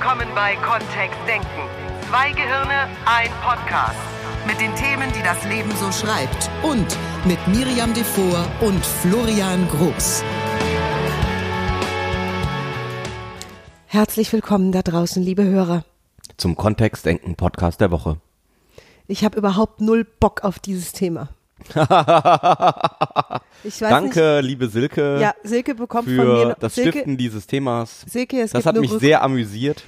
willkommen bei Kontext Denken. Zwei Gehirne, ein Podcast. Mit den Themen, die das Leben so schreibt. Und mit Miriam Devor und Florian Groß. Herzlich willkommen da draußen, liebe Hörer. Zum Kontext Denken Podcast der Woche. Ich habe überhaupt null Bock auf dieses Thema. Danke, nicht. liebe Silke. Ja, Silke bekommt für von mir das Silke, Stiften dieses Themas. Silke, es das hat mich Rück sehr amüsiert.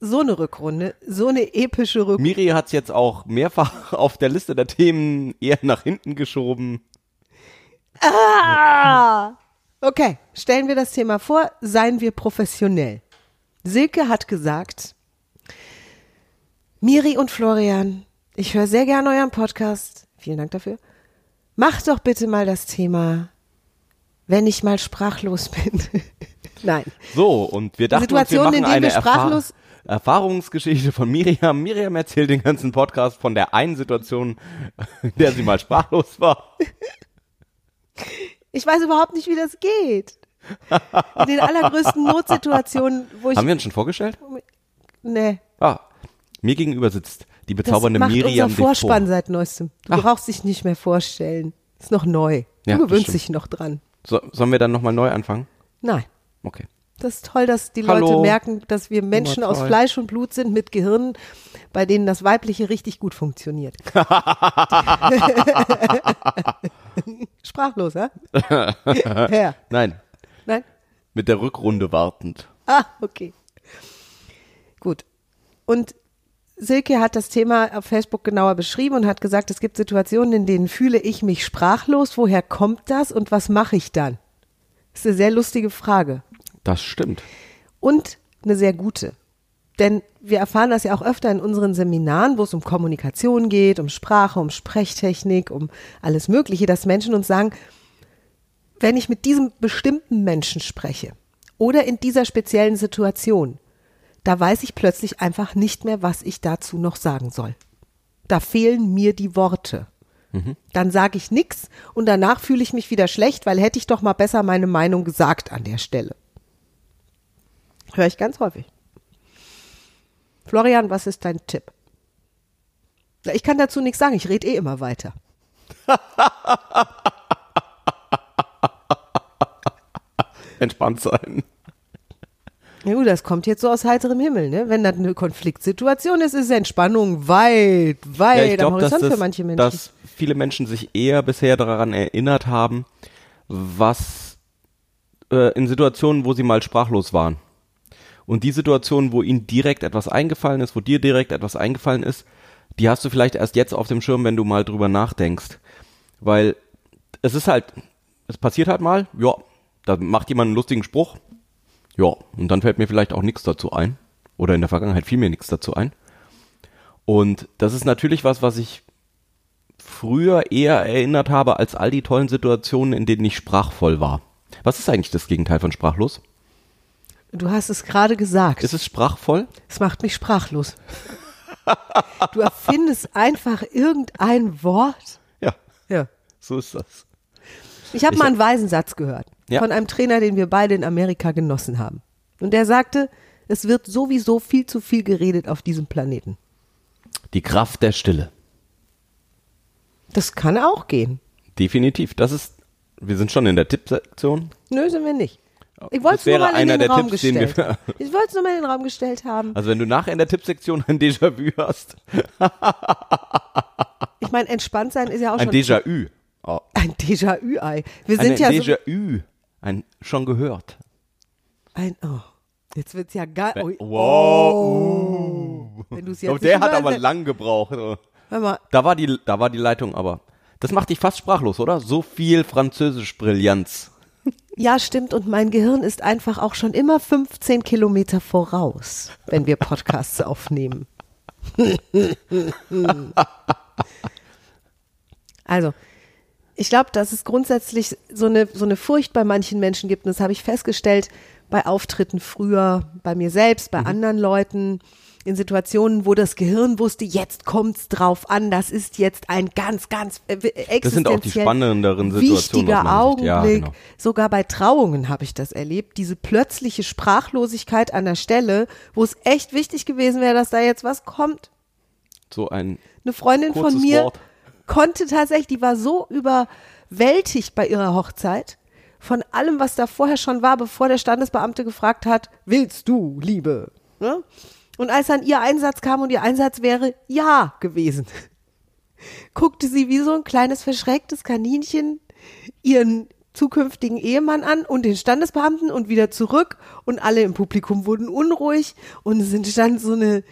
So eine Rückrunde, so eine epische Rückrunde. Miri hat es jetzt auch mehrfach auf der Liste der Themen eher nach hinten geschoben. Ah! Okay, stellen wir das Thema vor, seien wir professionell. Silke hat gesagt, Miri und Florian, ich höre sehr gerne euren Podcast. Vielen Dank dafür. Macht doch bitte mal das Thema, wenn ich mal sprachlos bin. Nein. So, und wir dachten Situation, uns, wir machen in eine sprachlos Erfahr Erfahrungsgeschichte von Miriam. Miriam erzählt den ganzen Podcast von der einen Situation, in der sie mal sprachlos war. Ich weiß überhaupt nicht, wie das geht. In den allergrößten Notsituationen, wo ich. Haben wir uns schon vorgestellt? Nee. Ah, mir gegenüber sitzt die bezaubernde das macht Miriam unser Vorspann seit neuestem. Du Ach. brauchst dich nicht mehr vorstellen. Ist noch neu. Du ja, gewöhnst dich noch dran. So, sollen wir dann nochmal neu anfangen? Nein. Okay. Das ist toll, dass die Hallo. Leute merken, dass wir Menschen aus Fleisch und Blut sind mit Gehirnen, bei denen das Weibliche richtig gut funktioniert. Sprachlos, ja? ja? Nein. Nein? Mit der Rückrunde wartend. Ah, okay. Gut. Und Silke hat das Thema auf Facebook genauer beschrieben und hat gesagt, es gibt Situationen, in denen fühle ich mich sprachlos. Woher kommt das und was mache ich dann? Das ist eine sehr lustige Frage. Das stimmt. Und eine sehr gute. Denn wir erfahren das ja auch öfter in unseren Seminaren, wo es um Kommunikation geht, um Sprache, um Sprechtechnik, um alles Mögliche, dass Menschen uns sagen, wenn ich mit diesem bestimmten Menschen spreche oder in dieser speziellen Situation, da weiß ich plötzlich einfach nicht mehr, was ich dazu noch sagen soll. Da fehlen mir die Worte. Mhm. Dann sage ich nichts und danach fühle ich mich wieder schlecht, weil hätte ich doch mal besser meine Meinung gesagt an der Stelle. Höre ich ganz häufig. Florian, was ist dein Tipp? Ich kann dazu nichts sagen, ich rede eh immer weiter. Entspannt sein. Ja gut, das kommt jetzt so aus heiterem Himmel, ne? Wenn das eine Konfliktsituation ist, ist Entspannung weit, weit ja, glaub, am Horizont das, für manche Menschen. Dass viele Menschen sich eher bisher daran erinnert haben, was äh, in Situationen, wo sie mal sprachlos waren. Und die Situationen, wo ihnen direkt etwas eingefallen ist, wo dir direkt etwas eingefallen ist, die hast du vielleicht erst jetzt auf dem Schirm, wenn du mal drüber nachdenkst. Weil es ist halt, es passiert halt mal, ja, da macht jemand einen lustigen Spruch, ja, und dann fällt mir vielleicht auch nichts dazu ein. Oder in der Vergangenheit fiel mir nichts dazu ein. Und das ist natürlich was, was ich früher eher erinnert habe als all die tollen Situationen, in denen ich sprachvoll war. Was ist eigentlich das Gegenteil von sprachlos? Du hast es gerade gesagt. Ist es sprachvoll? Es macht mich sprachlos. du erfindest einfach irgendein Wort. Ja. Ja. So ist das. Ich habe mal einen weisen Satz gehört ja. von einem Trainer, den wir beide in Amerika genossen haben. Und der sagte, es wird sowieso viel zu viel geredet auf diesem Planeten. Die Kraft der Stille. Das kann auch gehen. Definitiv. Das ist, wir sind schon in der Tippsektion. Nö, sind wir nicht. Ich wollte es nur mal in den Raum Tipps, gestellt. Den ich wollte es nur mal in den Raum gestellt haben. Also wenn du nachher in der Tippsektion ein Déjà-vu hast. ich meine, entspannt sein ist ja auch ein schon. Ein Déjà-vu. Oh. Ein Déjà-vu-Ei. Wir sind ein ja Déjà-vu. Ein schon gehört. Ein oh. Jetzt wird's ja geil. Oh. Wow. Oh. Wenn du's jetzt oh, der hat aber lang gebraucht. Hör mal. Da war die da war die Leitung aber. Das macht dich fast sprachlos, oder? So viel französisch Brillanz. Ja, stimmt. Und mein Gehirn ist einfach auch schon immer 15 Kilometer voraus, wenn wir Podcasts aufnehmen. also, ich glaube, dass es grundsätzlich so eine, so eine Furcht bei manchen Menschen gibt. Und das habe ich festgestellt bei Auftritten früher, bei mir selbst, bei mhm. anderen Leuten. in Situationen, wo das Gehirn wusste, jetzt kommt's drauf an, das ist jetzt ein ganz, ganz äh, Das sind auch die existenziell spannenderen Situationen. wichtiger Sicht. Ja, Augenblick. genau. Sogar bei Trauungen habe ich das erlebt. Diese plötzliche Sprachlosigkeit an der Stelle, wo es echt wichtig gewesen wäre, dass da jetzt was kommt. So ein Eine Freundin von mir Wort. Konnte tatsächlich, die war so überwältigt bei ihrer Hochzeit von allem, was da vorher schon war, bevor der Standesbeamte gefragt hat, willst du, Liebe? Ne? Und als dann ihr Einsatz kam und ihr Einsatz wäre ja gewesen, guckte sie wie so ein kleines verschrecktes Kaninchen ihren zukünftigen Ehemann an und den Standesbeamten und wieder zurück und alle im Publikum wurden unruhig und es entstand so eine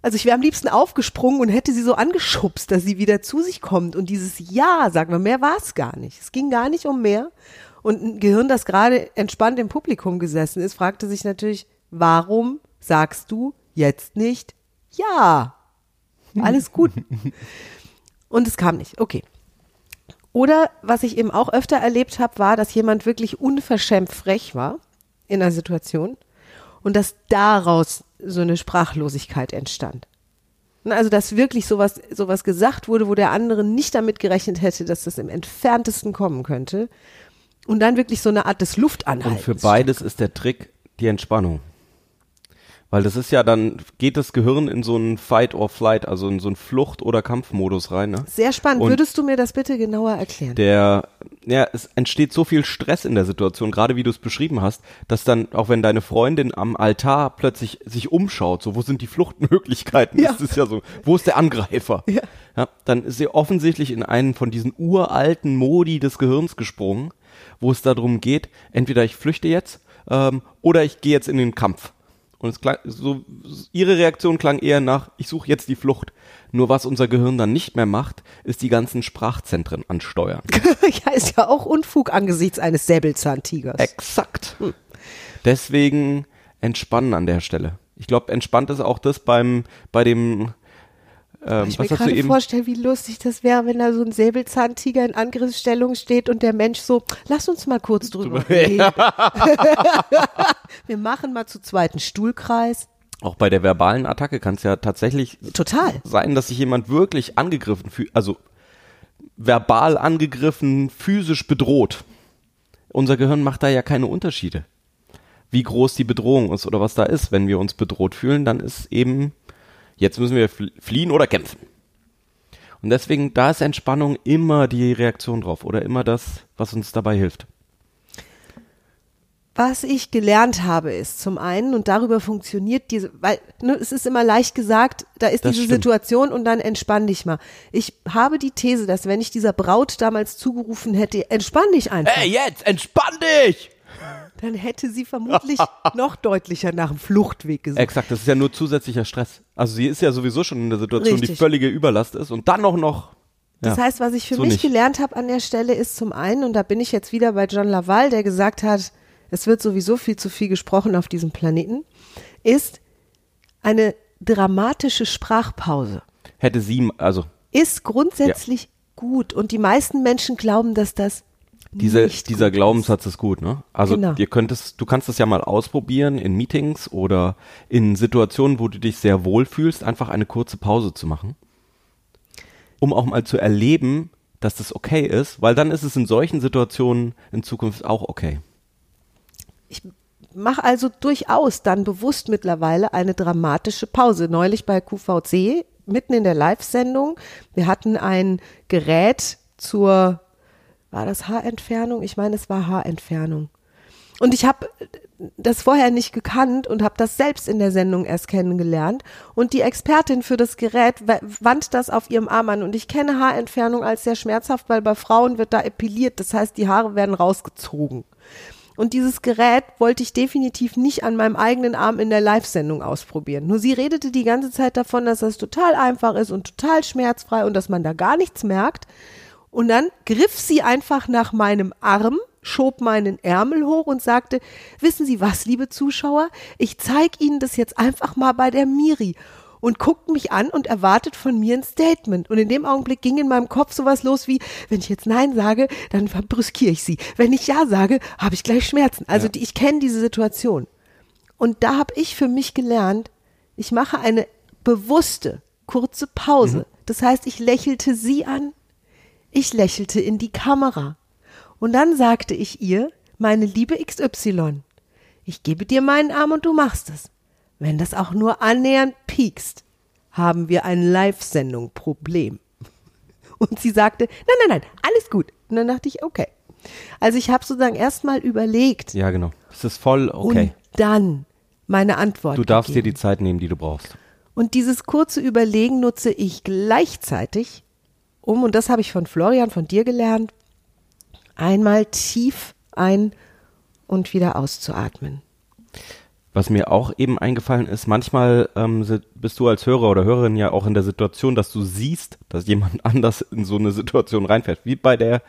also ich wäre am liebsten aufgesprungen und hätte sie so angeschubst, dass sie wieder zu sich kommt. Und dieses Ja, sagen wir, mehr war es gar nicht. Es ging gar nicht um mehr. Und ein Gehirn, das gerade entspannt im Publikum gesessen ist, fragte sich natürlich, warum sagst du jetzt nicht Ja? Alles gut. Und es kam nicht. Okay. Oder was ich eben auch öfter erlebt habe, war, dass jemand wirklich unverschämt frech war in einer Situation und dass daraus so eine Sprachlosigkeit entstand. Also, dass wirklich sowas, sowas gesagt wurde, wo der andere nicht damit gerechnet hätte, dass das im entferntesten kommen könnte. Und dann wirklich so eine Art des Und Luftanhaltens. für beides ist der Trick die Entspannung. Weil das ist ja dann, geht das Gehirn in so einen Fight or Flight, also in so einen Flucht- oder Kampfmodus rein. Ne? Sehr spannend. Und Würdest du mir das bitte genauer erklären? Der, ja, es entsteht so viel Stress in der Situation, gerade wie du es beschrieben hast, dass dann, auch wenn deine Freundin am Altar plötzlich sich umschaut, so, wo sind die Fluchtmöglichkeiten? Ja. Das ist ja so, wo ist der Angreifer? Ja. Ja, dann ist sie offensichtlich in einen von diesen uralten Modi des Gehirns gesprungen, wo es darum geht, entweder ich flüchte jetzt ähm, oder ich gehe jetzt in den Kampf. Und es klang, so, ihre Reaktion klang eher nach, ich suche jetzt die Flucht. Nur was unser Gehirn dann nicht mehr macht, ist die ganzen Sprachzentren ansteuern. ja, ist ja auch Unfug angesichts eines Säbelzahntigers. Exakt. Deswegen entspannen an der Stelle. Ich glaube, entspannt ist auch das beim, bei dem, ähm, ich was mir gerade vorstellen, wie lustig das wäre, wenn da so ein Säbelzahntiger in Angriffsstellung steht und der Mensch so, lass uns mal kurz drüber reden. Wir machen mal zu zweiten Stuhlkreis. Auch bei der verbalen Attacke kann es ja tatsächlich Total. sein, dass sich jemand wirklich angegriffen fühlt, also verbal angegriffen, physisch bedroht. Unser Gehirn macht da ja keine Unterschiede. Wie groß die Bedrohung ist oder was da ist. Wenn wir uns bedroht fühlen, dann ist eben, jetzt müssen wir fl- fliehen oder kämpfen. Und deswegen, da ist Entspannung immer die Reaktion drauf oder immer das, was uns dabei hilft. Was ich gelernt habe, ist zum einen, und darüber funktioniert diese, weil ne, es ist immer leicht gesagt, da ist Das diese stimmt. Situation und dann entspann dich mal. Ich habe die These, dass wenn ich dieser Braut damals zugerufen hätte, entspann dich einfach, Hey, jetzt, entspann dich! Dann hätte sie vermutlich noch deutlicher nach dem Fluchtweg gesucht. Exakt, das ist ja nur zusätzlicher Stress. Also sie ist ja sowieso schon in der Situation, die Richtig. völlige Überlast ist und dann noch noch. Das ja, heißt, was ich für so mich nicht. gelernt habe an der Stelle ist zum einen, und da bin ich jetzt wieder bei John Laval, der gesagt hat, es wird sowieso viel zu viel gesprochen auf diesem Planeten, ist eine dramatische Sprachpause. Hätte sie, also Ist grundsätzlich gut und die meisten Menschen glauben, dass das diese, dieser Glaubenssatz ist gut, ne? Also Genau. ihr könntest, du kannst das ja mal ausprobieren in Meetings oder in Situationen, wo du dich sehr wohl fühlst, einfach eine kurze Pause zu machen. Um auch mal zu erleben, dass das okay ist, weil dann ist es in solchen Situationen in Zukunft auch okay. Ich mache also durchaus dann bewusst mittlerweile eine dramatische Pause. Neulich bei QVC, mitten in der Live-Sendung, wir hatten ein Gerät zur, war das Haarentfernung? Ich meine, es war Haarentfernung. Und ich habe das vorher nicht gekannt und habe das selbst in der Sendung erst kennengelernt. Und die Expertin für das Gerät wa- wand das auf ihrem Arm an. Und ich kenne Haarentfernung als sehr schmerzhaft, weil bei Frauen wird da epiliert. Das heißt, die Haare werden rausgezogen. Und dieses Gerät wollte ich definitiv nicht an meinem eigenen Arm in der Live-Sendung ausprobieren. Nur sie redete die ganze Zeit davon, dass das total einfach ist und total schmerzfrei und dass man da gar nichts merkt. Und dann griff sie einfach nach meinem Arm, schob meinen Ärmel hoch und sagte, wissen Sie was, liebe Zuschauer, ich zeige Ihnen das jetzt einfach mal bei der Miri und guckt mich an und erwartet von mir ein Statement. Und in dem Augenblick ging in meinem Kopf sowas los wie, wenn ich jetzt Nein sage, dann verbrüskiere ich sie. Wenn ich Ja sage, habe ich gleich Schmerzen. Also die, ich kenne diese Situation. Und da habe ich für mich gelernt, Ich mache eine bewusste, kurze Pause. Das heißt, ich lächelte sie an, ich lächelte in die Kamera. Und dann sagte ich ihr, meine liebe XY, ich gebe dir meinen Arm und du machst es. Wenn das auch nur annähernd piekst, haben wir ein Live-Sendung-Problem. Und sie sagte, nein, nein, nein, alles gut. Und dann dachte ich, okay. Also ich habe sozusagen erstmal überlegt Ja, genau. Es ist voll okay. und dann meine Antwort. Du darfst dir gegeben. die Zeit nehmen, die du brauchst. Und dieses kurze Überlegen nutze ich gleichzeitig, um, und das habe ich von Florian, von dir gelernt, einmal tief ein und wieder auszuatmen. Was mir auch eben eingefallen ist, manchmal ähm, bist du als Hörer oder Hörerin ja auch in der Situation, dass du siehst, dass jemand anders in so eine Situation reinfällt, wie bei der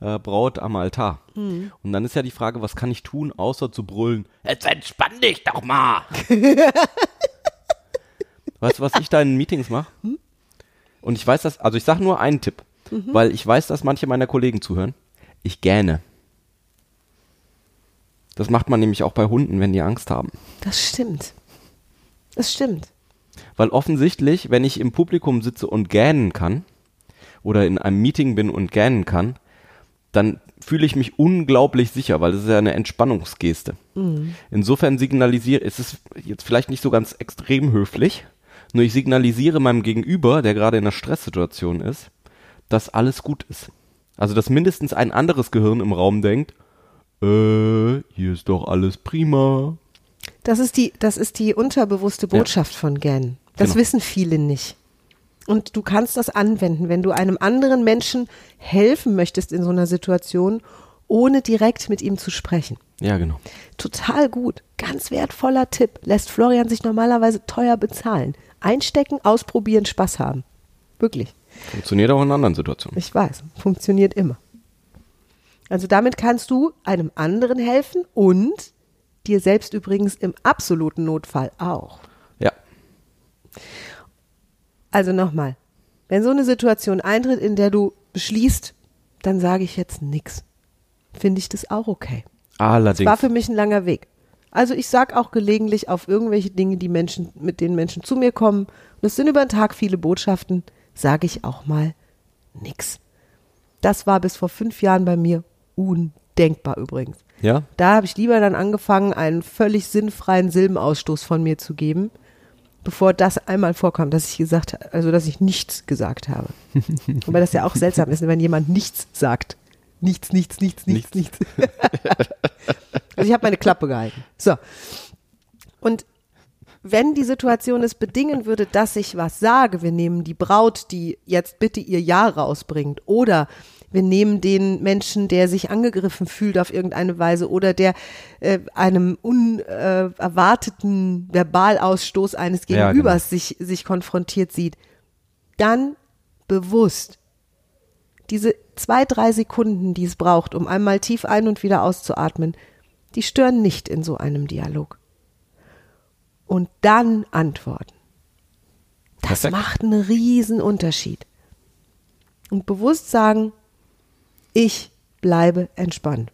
äh, Braut am Altar. Und dann ist ja die Frage, was kann ich tun, außer zu brüllen, jetzt entspann dich doch mal. weißt du, was ich da in Meetings mache? Und ich weiß das, also ich sage nur einen Tipp, weil ich weiß, dass manche meiner Kollegen zuhören. Ich gähne. Das macht man nämlich auch bei Hunden, wenn die Angst haben. Das stimmt. Das stimmt. Weil offensichtlich, wenn ich im Publikum sitze und gähnen kann oder in einem Meeting bin und gähnen kann, dann fühle ich mich unglaublich sicher, weil das ist ja eine Entspannungsgeste. Insofern signalisiere, es ist jetzt vielleicht nicht so ganz extrem höflich, nur ich signalisiere meinem Gegenüber, der gerade in einer Stresssituation ist, dass alles gut ist. Also, dass mindestens ein anderes Gehirn im Raum denkt, äh, hier ist doch alles prima. Das ist die, das ist die unterbewusste Botschaft von Gan. Das Genau. wissen viele nicht. Und du kannst das anwenden, wenn du einem anderen Menschen helfen möchtest in so einer Situation, ohne direkt mit ihm zu sprechen. Ja, genau. Total gut. Ganz wertvoller Tipp. Lässt Florian sich normalerweise teuer bezahlen. Einstecken, ausprobieren, Spaß haben. Wirklich. Funktioniert auch in anderen Situationen. Ich weiß. Funktioniert immer. Also damit kannst du einem anderen helfen und dir selbst übrigens im absoluten Notfall auch. Ja. Also nochmal, wenn so eine Situation eintritt, in der du beschließt, dann sage ich jetzt nichts. Finde ich das auch okay. Allerdings. War für mich ein langer Weg. Also ich sag auch gelegentlich auf irgendwelche Dinge, die Menschen, mit denen Menschen zu mir kommen, und es sind über den Tag viele Botschaften, sage ich auch mal nix. Das war bis vor fünf Jahren bei mir undenkbar übrigens. ja? Da habe ich lieber dann angefangen, einen völlig sinnfreien Silbenausstoß von mir zu geben, bevor das einmal vorkam, dass ich gesagt also dass ich nichts gesagt habe. Wobei das ja auch seltsam ist, wenn jemand nichts sagt. Nichts, nichts, nichts, nichts, nichts. also ich habe meine Klappe gehalten. So. Und wenn die Situation es bedingen würde, dass ich was sage, wir nehmen die Braut, die jetzt bitte ihr Ja rausbringt, oder wir nehmen den Menschen, der sich angegriffen fühlt auf irgendeine Weise oder der äh, einem unerwarteten Verbalausstoß eines Ja, Gegenübers sich, sich konfrontiert sieht, dann bewusst diese zwei, drei Sekunden, die es braucht, um einmal tief ein- und wieder auszuatmen, die stören nicht in so einem Dialog. Und dann antworten. Das macht einen riesen Unterschied. Und bewusst sagen, ich bleibe entspannt.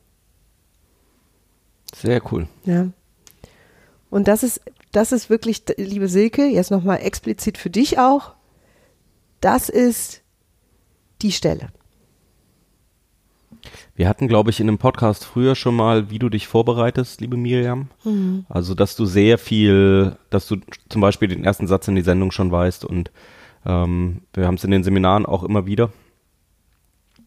Sehr cool. Ja. Und das ist, das ist wirklich, liebe Silke, jetzt nochmal explizit für dich auch, das ist die Stelle. Wir hatten, glaube ich, in einem Podcast früher schon mal, wie du dich vorbereitest, liebe Miriam. Also, dass du sehr viel, dass du zum Beispiel den ersten Satz in die Sendung schon weißt und ähm, wir haben es in den Seminaren auch immer wieder,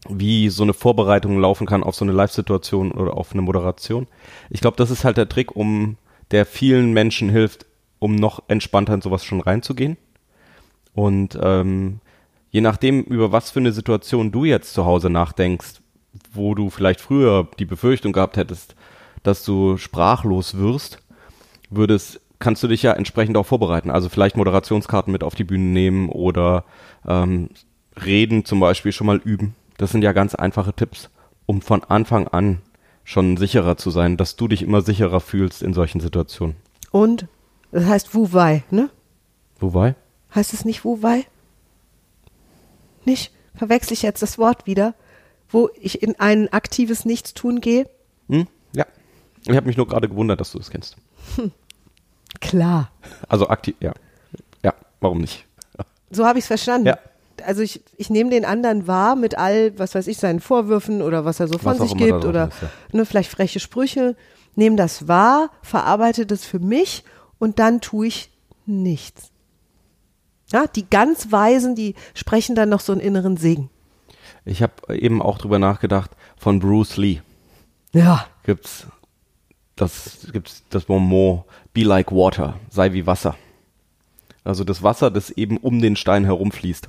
wie so eine Vorbereitung laufen kann auf so eine Live-Situation oder auf eine Moderation. Ich glaube, das ist halt der Trick, um der vielen Menschen hilft, um noch entspannter in sowas schon reinzugehen. Und ähm, je nachdem, über was für eine Situation du jetzt zu Hause nachdenkst, wo du vielleicht früher die Befürchtung gehabt hättest, dass du sprachlos wirst, würdest, kannst du dich ja entsprechend auch vorbereiten. Also vielleicht Moderationskarten mit auf die Bühne nehmen oder ähm, Reden zum Beispiel schon mal üben. Das sind ja ganz einfache Tipps, um von Anfang an schon sicherer zu sein, dass du dich immer sicherer fühlst in solchen Situationen. Und das heißt Wuwei, ne? Wobei? Heißt es nicht Wuwei? Nicht? Verwechsel ich jetzt das Wort wieder, wo ich in ein aktives Nichtstun gehe? Hm? Ja. Ich habe mich nur gerade gewundert, dass du das kennst. Klar. Also aktiv, ja. warum nicht? So habe ich es verstanden. Ja. Also ich, ich nehme den anderen wahr mit all, was weiß ich, seinen Vorwürfen oder was er so von sich gibt oder ist, ja. ne, vielleicht freche Sprüche, nehme das wahr, verarbeite das für mich und dann tue ich nichts. Ja, die ganz Weisen, die sprechen dann noch so einen inneren Segen. Ich habe eben auch drüber nachgedacht, von Bruce Lee Ja. gibt's das gibt's das Moment be like water, sei wie Wasser. Also das Wasser, das eben um den Stein herumfließt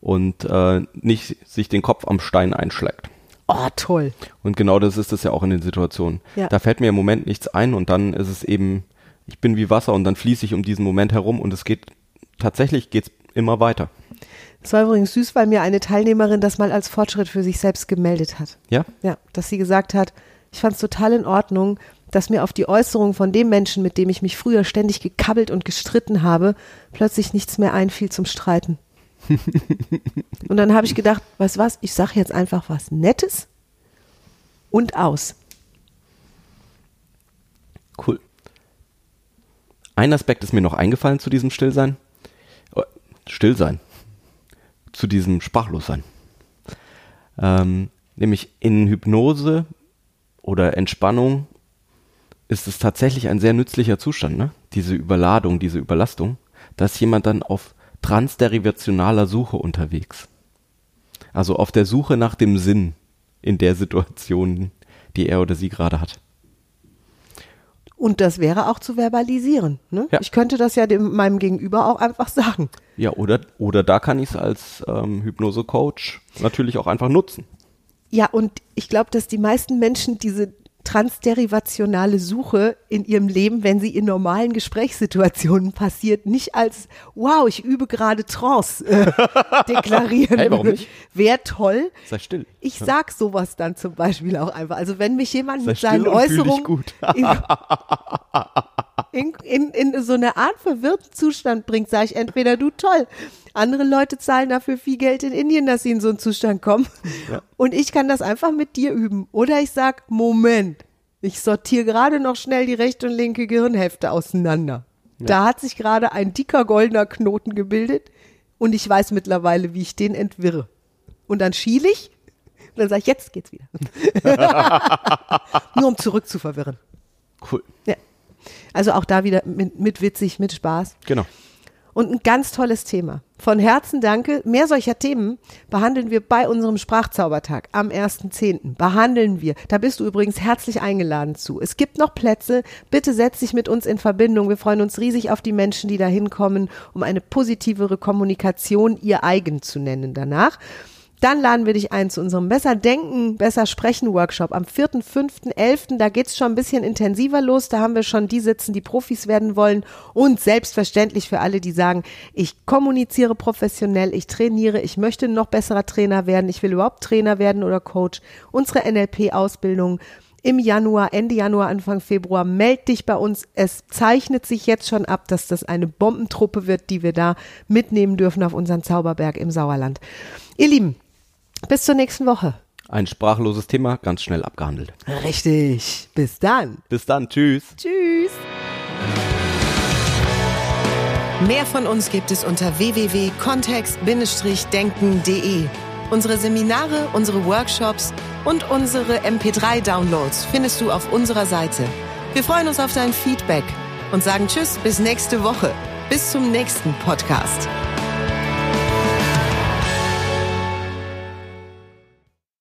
und äh, nicht sich den Kopf am Stein einschlägt. Oh, toll. Und genau das ist es ja auch in den Situationen. Ja. Da fällt mir im Moment nichts ein und dann ist es eben, ich bin wie Wasser und dann fließe ich um diesen Moment herum und es geht, tatsächlich geht's immer weiter. Es war übrigens süß, weil mir eine Teilnehmerin das mal als Fortschritt für sich selbst gemeldet hat. Ja? Ja, dass sie gesagt hat, ich fand es total in Ordnung, dass mir auf die Äußerung von dem Menschen, mit dem ich mich früher ständig gekabbelt und gestritten habe, plötzlich nichts mehr einfiel zum Streiten. und dann habe ich gedacht, weißt was, ich sage jetzt einfach was Nettes und aus. Cool. Ein Aspekt ist mir noch eingefallen zu diesem Stillsein. Oh, Stillsein. Zu diesem Sprachlossein. Ähm, nämlich in Hypnose oder Entspannung ist es tatsächlich ein sehr nützlicher Zustand, ne? Diese Überladung, diese Überlastung. Da ist jemand dann auf transderivationaler Suche unterwegs. Also auf der Suche nach dem Sinn in der Situation, die er oder sie gerade hat. Und das wäre auch zu verbalisieren. Ne? Ja. Ich könnte das ja dem, meinem Gegenüber auch einfach sagen. Ja, oder, oder da kann ich es als ähm, Hypnose-Coach natürlich auch einfach nutzen. Ja, und ich glaube, dass die meisten Menschen diese transderivationale Suche in ihrem Leben, wenn sie in normalen Gesprächssituationen passiert, nicht als wow, ich übe gerade Trance äh, deklarieren. Hey, warum nicht? Wäre toll. Sei still. Ich sag sowas dann zum Beispiel auch einfach. Also wenn mich jemand Sei mit seinen Äußerungen gut. in, in, in so eine Art verwirrten Zustand bringt, sage ich entweder du toll. Andere Leute zahlen dafür viel Geld in Indien, dass sie in so einen Zustand kommen. Und ich kann das einfach mit dir üben. Oder ich sag, Moment, ich sortiere gerade noch schnell die rechte und linke Gehirnhälfte auseinander. Da hat sich gerade ein dicker goldener Knoten gebildet und ich weiß mittlerweile, wie ich den entwirre. Und dann schiele ich und dann sage ich, jetzt geht's wieder. Nur um zurück zu verwirren. Cool. Ja. Also auch da wieder mit, mit witzig, mit Spaß. Genau. Und ein ganz tolles Thema. Von Herzen danke. Mehr solcher Themen behandeln wir bei unserem Sprachzaubertag am 1.10. Behandeln wir. Da bist du übrigens herzlich eingeladen zu. Es gibt noch Plätze. Bitte setz dich mit uns in Verbindung. Wir freuen uns riesig auf die Menschen, die da hinkommen, um eine positivere Kommunikation ihr eigen zu nennen danach. Dann laden wir dich ein zu unserem Besser Denken, Besser Sprechen Workshop am 4., 5., 11. Da geht's schon ein bisschen intensiver los. Da haben wir schon die sitzen, die Profis werden wollen. Und selbstverständlich für alle, die sagen, ich kommuniziere professionell, ich trainiere, ich möchte noch besserer Trainer werden, ich will überhaupt Trainer werden oder Coach. Unsere NLP-Ausbildung im Januar, Ende Januar, Anfang Februar. Meld dich bei uns. Es zeichnet sich jetzt schon ab, dass das eine Bombentruppe wird, die wir da mitnehmen dürfen auf unseren Zauberberg im Sauerland. Ihr Lieben, bis zur nächsten Woche. Ein sprachloses Thema, ganz schnell abgehandelt. Richtig. Bis dann. Bis dann, tschüss. Tschüss. Mehr von uns gibt es unter www.kontext-denken.de. Unsere Seminare, unsere Workshops und unsere MP3-Downloads findest du auf unserer Seite. Wir freuen uns auf dein Feedback und sagen Tschüss bis nächste Woche. Bis zum nächsten Podcast.